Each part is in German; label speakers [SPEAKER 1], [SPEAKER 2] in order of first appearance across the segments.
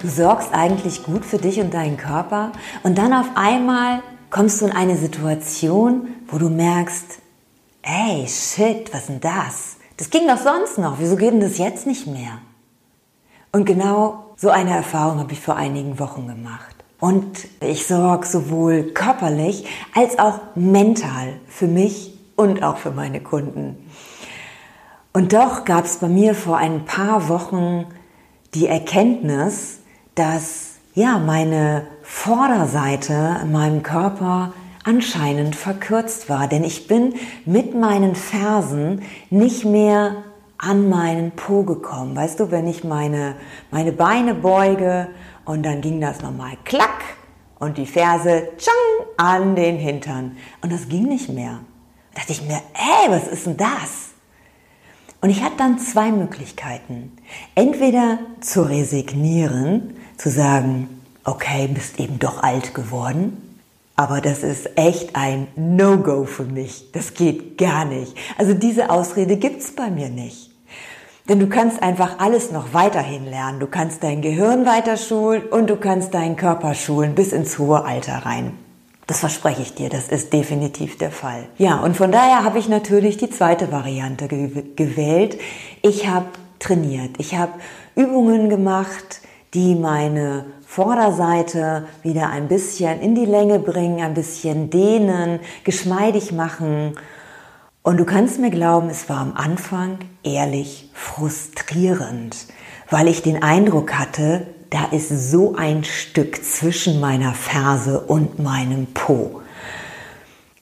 [SPEAKER 1] Du sorgst eigentlich gut für dich und deinen Körper und dann auf einmal kommst du in eine Situation, wo du merkst, ey, shit, was denn das? Das ging doch sonst noch. Wieso geht denn das jetzt nicht mehr? Und genau so eine Erfahrung habe ich vor einigen Wochen gemacht. Und ich sorge sowohl körperlich als auch mental für mich und auch für meine Kunden. Und doch gab es bei mir vor ein paar Wochen die Erkenntnis, dass ja meine Vorderseite in meinem Körper anscheinend verkürzt war, denn ich bin mit meinen Fersen nicht mehr an meinen Po gekommen. Weißt du, wenn ich meine, meine Beine beuge und dann ging das nochmal klack und die Ferse tschang an den Hintern. Und das ging nicht mehr. Da dachte ich mir, ey, was ist denn das? Und ich hatte dann zwei Möglichkeiten. Entweder zu resignieren, zu sagen, okay, bist eben doch alt geworden, aber das ist echt ein No-Go für mich. Das geht gar nicht. Also diese Ausrede gibt's bei mir nicht. Denn du kannst einfach alles noch weiterhin lernen. Du kannst dein Gehirn weiter schulen und du kannst deinen Körper schulen bis ins hohe Alter rein. Das verspreche ich dir, das ist definitiv der Fall. Ja, und von daher habe ich natürlich die zweite Variante gewählt. Ich habe trainiert. Ich habe Übungen gemacht, die meine Vorderseite wieder ein bisschen in die Länge bringen, ein bisschen dehnen, geschmeidig machen. Und du kannst mir glauben, es war am Anfang ehrlich frustrierend, weil ich den Eindruck hatte, da ist so ein Stück zwischen meiner Ferse und meinem Po.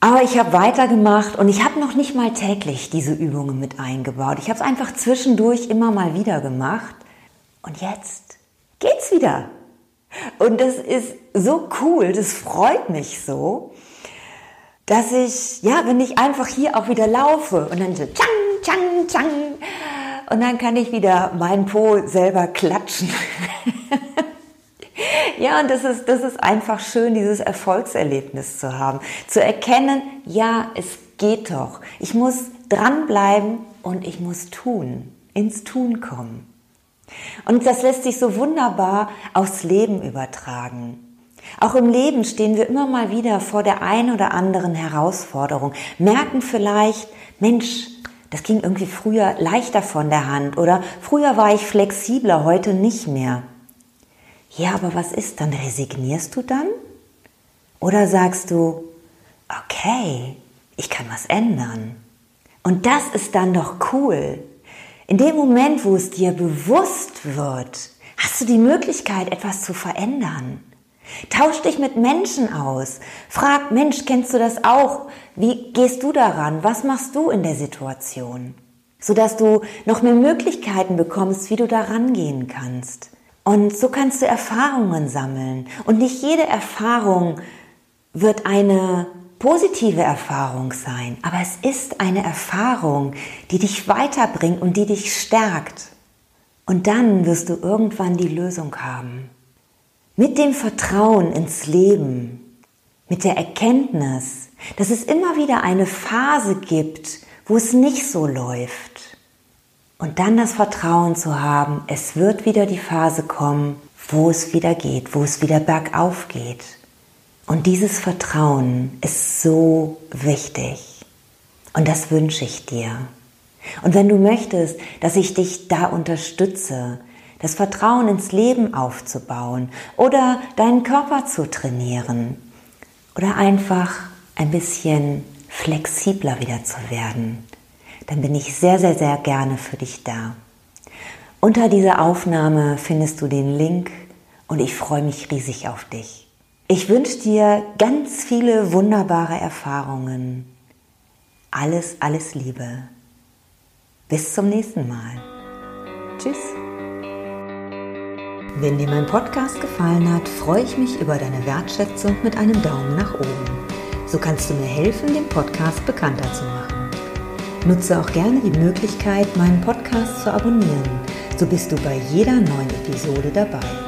[SPEAKER 1] Aber ich habe weitergemacht und ich habe noch nicht mal täglich diese Übungen mit eingebaut. Ich habe es einfach zwischendurch immer mal wieder gemacht. Und jetzt geht's wieder. Und das ist so cool, das freut mich so, dass ich, ja, wenn ich einfach hier auch wieder laufe und dann so tschang, tschang, tschang, und dann kann ich wieder meinen Po selber klatschen. ja, und das ist, das ist einfach schön, dieses Erfolgserlebnis zu haben. Zu erkennen, ja, es geht doch. Ich muss dranbleiben und ich muss tun, ins Tun kommen. Und das lässt sich so wunderbar aufs Leben übertragen. Auch im Leben stehen wir immer mal wieder vor der ein oder anderen Herausforderung, merken vielleicht, Mensch, das ging irgendwie früher leichter von der Hand oder früher war ich flexibler, heute nicht mehr. Ja, aber was ist dann? Resignierst du dann? Oder sagst du, okay, ich kann was ändern. Und das ist dann doch cool. In dem Moment, wo es dir bewusst wird, hast du die Möglichkeit, etwas zu verändern. Tausch dich mit Menschen aus. Frag, Mensch, kennst du das auch? Wie gehst du daran? Was machst du in der Situation? Sodass du noch mehr Möglichkeiten bekommst, wie du daran gehen kannst. Und so kannst du Erfahrungen sammeln. Und nicht jede Erfahrung wird eine positive Erfahrung sein, aber es ist eine Erfahrung, die dich weiterbringt und die dich stärkt. Und dann wirst du irgendwann die Lösung haben. Mit dem Vertrauen ins Leben, mit der Erkenntnis, dass es immer wieder eine Phase gibt, wo es nicht so läuft. Und dann das Vertrauen zu haben, es wird wieder die Phase kommen, wo es wieder geht, wo es wieder bergauf geht. Und dieses Vertrauen ist so wichtig. Und das wünsche ich dir. Und wenn du möchtest, dass ich dich da unterstütze, das Vertrauen ins Leben aufzubauen oder deinen Körper zu trainieren oder einfach ein bisschen flexibler wieder zu werden, dann bin ich sehr, sehr, sehr gerne für dich da. Unter dieser Aufnahme findest du den Link und ich freue mich riesig auf dich. Ich wünsche dir ganz viele wunderbare Erfahrungen. Alles, alles Liebe. Bis zum nächsten Mal. Tschüss.
[SPEAKER 2] Wenn dir mein Podcast gefallen hat, freue ich mich über deine Wertschätzung mit einem Daumen nach oben. So kannst du mir helfen, den Podcast bekannter zu machen. Nutze auch gerne die Möglichkeit, meinen Podcast zu abonnieren. So bist du bei jeder neuen Episode dabei.